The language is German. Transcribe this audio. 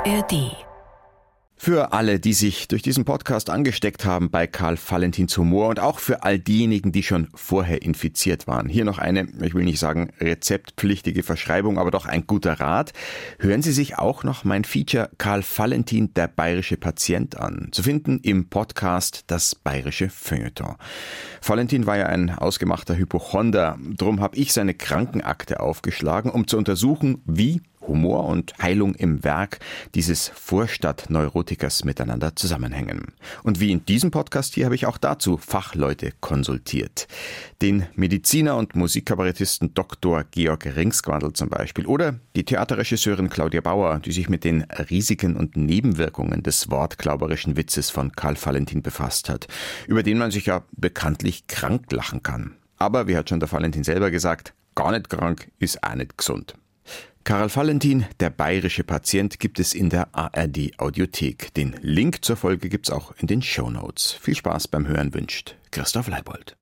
ARD für alle, die sich durch diesen Podcast angesteckt haben bei Karl Valentins Humor und auch für all diejenigen, die schon vorher infiziert waren. Hier noch eine, ich will nicht sagen rezeptpflichtige Verschreibung, aber doch ein guter Rat. Hören Sie sich auch noch mein Feature Karl Valentin, der bayerische Patient an. Zu finden im Podcast Das bayerische Feuilleton. Valentin war ja ein ausgemachter Hypochonder. Drum habe ich seine Krankenakte aufgeschlagen, um zu untersuchen, wie Humor und Heilung im Werk dieses Vorstadtneurotikers miteinander zusammenhängen. Und wie in diesem Podcast hier habe ich auch dazu Fachleute konsultiert. Den Mediziner und Musikkabarettisten Dr. Georg Ringsquandl zum Beispiel oder die Theaterregisseurin Claudia Bauer, die sich mit den Risiken und Nebenwirkungen des wortglauberischen Witzes von Karl Valentin befasst hat, über den man sich ja bekanntlich krank lachen kann. Aber, wie hat schon der Valentin selber gesagt, gar nicht krank ist auch nicht gesund. Karl Valentin, der bayerische Patient, gibt es in der ARD Audiothek. Den Link zur Folge gibt's auch in den Show Notes. Viel Spaß beim Hören wünscht Christoph Leibold.